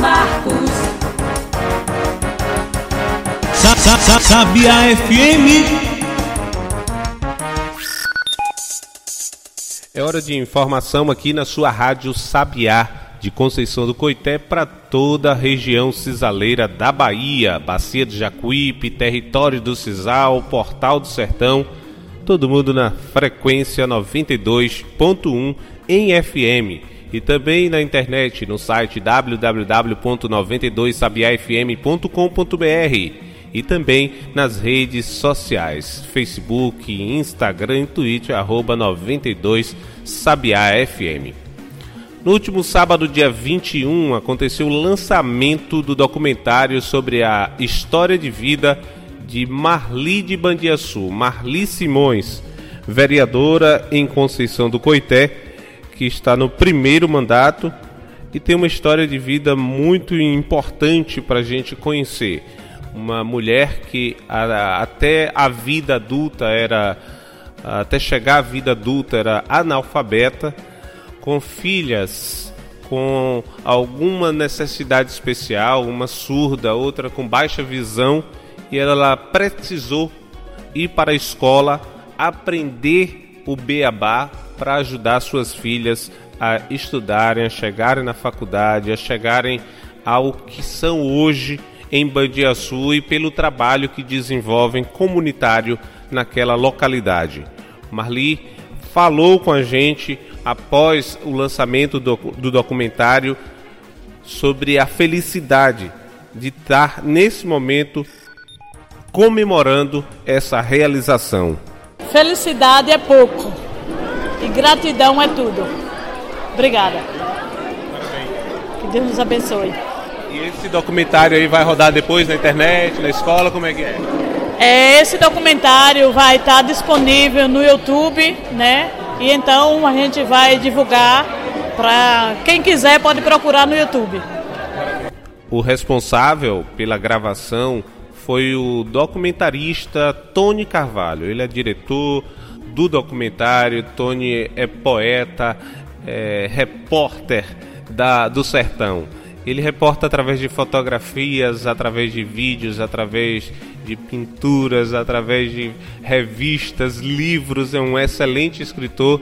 Marcos. Sa -sa -sa Sabia FM. É hora de informação aqui na sua rádio Sabiá de Conceição do Coité para toda a região cisaleira da Bahia, Bacia de Jacuípe, território do Cisal, Portal do Sertão, todo mundo na frequência 92.1 em FM e também na internet no site www.92sabiafm.com.br e também nas redes sociais, Facebook, Instagram e Twitter, arroba 92sabiafm. No último sábado, dia 21, aconteceu o lançamento do documentário sobre a história de vida de Marli de Bandiaçu, Marli Simões, vereadora em Conceição do Coité, que está no primeiro mandato e tem uma história de vida muito importante para a gente conhecer. Uma mulher que até a vida adulta era, até chegar à vida adulta era analfabeta, com filhas com alguma necessidade especial, uma surda, outra com baixa visão e ela precisou ir para a escola aprender o beabá para ajudar suas filhas a estudarem, a chegarem na faculdade, a chegarem ao que são hoje em Bandiaçu e pelo trabalho que desenvolvem comunitário naquela localidade. Marli falou com a gente após o lançamento do, do documentário sobre a felicidade de estar nesse momento comemorando essa realização. Felicidade é pouco gratidão é tudo. Obrigada. Que Deus nos abençoe. E esse documentário aí vai rodar depois na internet, na escola, como é que é? é esse documentário vai estar disponível no YouTube, né? E então a gente vai divulgar para quem quiser pode procurar no YouTube. O responsável pela gravação foi o documentarista Tony Carvalho. Ele é diretor do documentário, Tony é poeta, é repórter da, do sertão. Ele reporta através de fotografias, através de vídeos, através de pinturas, através de revistas, livros. É um excelente escritor.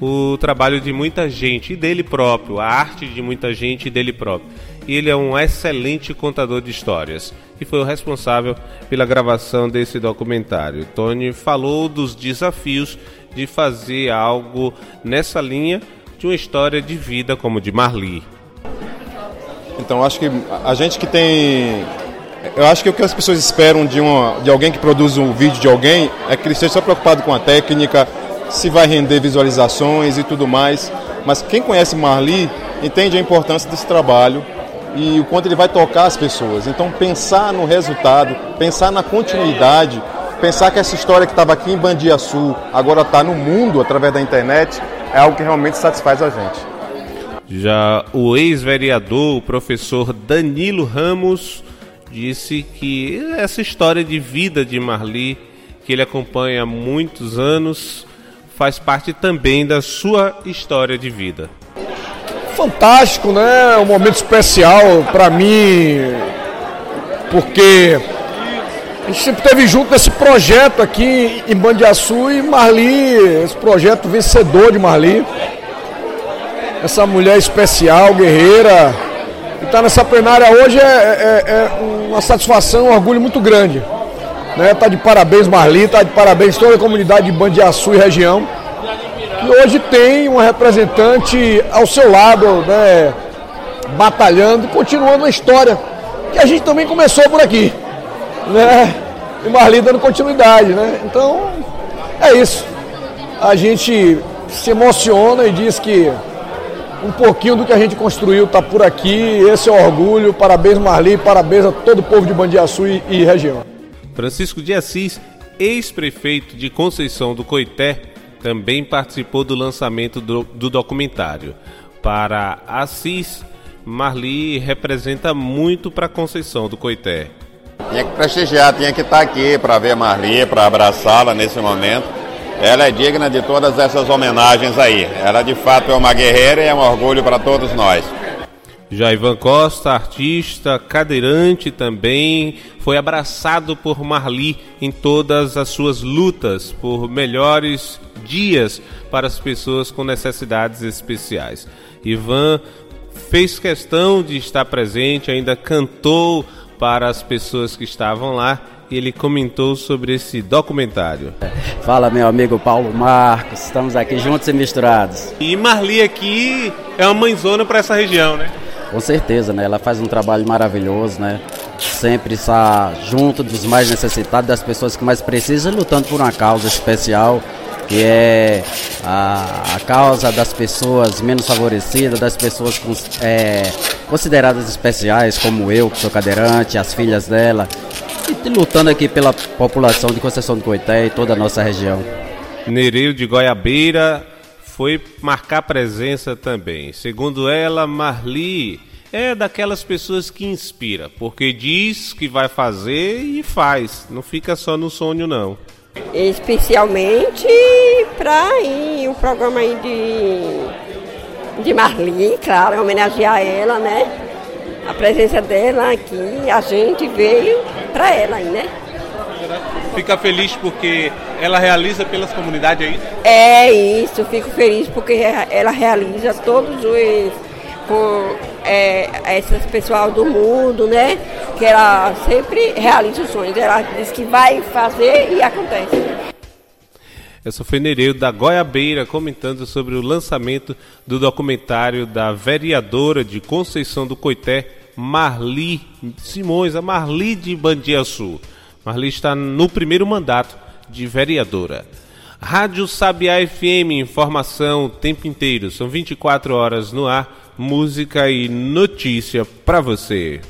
O trabalho de muita gente e dele próprio, a arte de muita gente e dele próprio. E ele é um excelente contador de histórias e foi o responsável pela gravação desse documentário. Tony falou dos desafios de fazer algo nessa linha de uma história de vida como de Marli. Então acho que a gente que tem eu acho que o que as pessoas esperam de, uma, de alguém que produz um vídeo de alguém é que ele esteja só preocupado com a técnica, se vai render visualizações e tudo mais. Mas quem conhece Marli entende a importância desse trabalho e o quanto ele vai tocar as pessoas. Então pensar no resultado, pensar na continuidade, pensar que essa história que estava aqui em Bandiaçu agora está no mundo através da internet é algo que realmente satisfaz a gente. Já o ex-vereador, o professor Danilo Ramos, disse que essa história de vida de Marli, que ele acompanha há muitos anos, faz parte também da sua história de vida. Fantástico, né? Um momento especial para mim, porque a gente sempre esteve junto nesse projeto aqui em Bandiaçu e Marli, esse projeto vencedor de Marli essa mulher especial, guerreira. E estar tá nessa plenária hoje é, é, é, uma satisfação, um orgulho muito grande. Né? Tá de parabéns Marli, tá de parabéns toda a comunidade de Bandiaçu e região. Que hoje tem uma representante ao seu lado, né? batalhando, continuando a história. Que a gente também começou por aqui. Né? E Marli dando continuidade. Né? Então, é isso. A gente se emociona e diz que um pouquinho do que a gente construiu está por aqui. Esse é o orgulho. Parabéns, Marli. Parabéns a todo o povo de Bandiaçu e, e região. Francisco de Assis, ex-prefeito de Conceição do Coité, também participou do lançamento do, do documentário. Para Assis, Marli representa muito para Conceição do Coité. Tinha que prestigiar, tinha que estar aqui para ver Marli, para abraçá-la nesse momento ela é digna de todas essas homenagens aí. Ela de fato é uma guerreira e é um orgulho para todos nós. Jaivan Costa, artista, cadeirante também, foi abraçado por Marli em todas as suas lutas por melhores dias para as pessoas com necessidades especiais. Ivan fez questão de estar presente, ainda cantou para as pessoas que estavam lá e ele comentou sobre esse documentário. Fala, meu amigo Paulo Marcos, estamos aqui juntos e misturados. E Marli aqui é uma mãezona para essa região, né? Com certeza, né? Ela faz um trabalho maravilhoso, né? Sempre está junto dos mais necessitados, das pessoas que mais precisam, lutando por uma causa especial, que é a, a causa das pessoas menos favorecidas, das pessoas com, é, consideradas especiais, como eu, que sou cadeirante, as filhas dela, e lutando aqui pela população de Conceição do Coité e toda a nossa região. Nereio de Goiabeira foi marcar presença também. Segundo ela, Marli é daquelas pessoas que inspira, porque diz que vai fazer e faz, não fica só no sonho não. Especialmente para o programa aí de, de Marli, claro, homenagear ela, né? A presença dela aqui, a gente veio para ela aí, né? Fica feliz porque ela realiza pelas comunidades aí? É isso, fico feliz porque ela realiza todos os com é, essas pessoal do mundo, né? Que ela sempre realiza os sonhos. Ela diz que vai fazer e acontece. Essa foi Nereu da Goiabeira comentando sobre o lançamento do documentário da vereadora de Conceição do Coité, Marli Simões, a Marli de Bandiaçu. Marli está no primeiro mandato de vereadora. Rádio Sabiá FM, informação o tempo inteiro. São 24 horas no ar, música e notícia para você.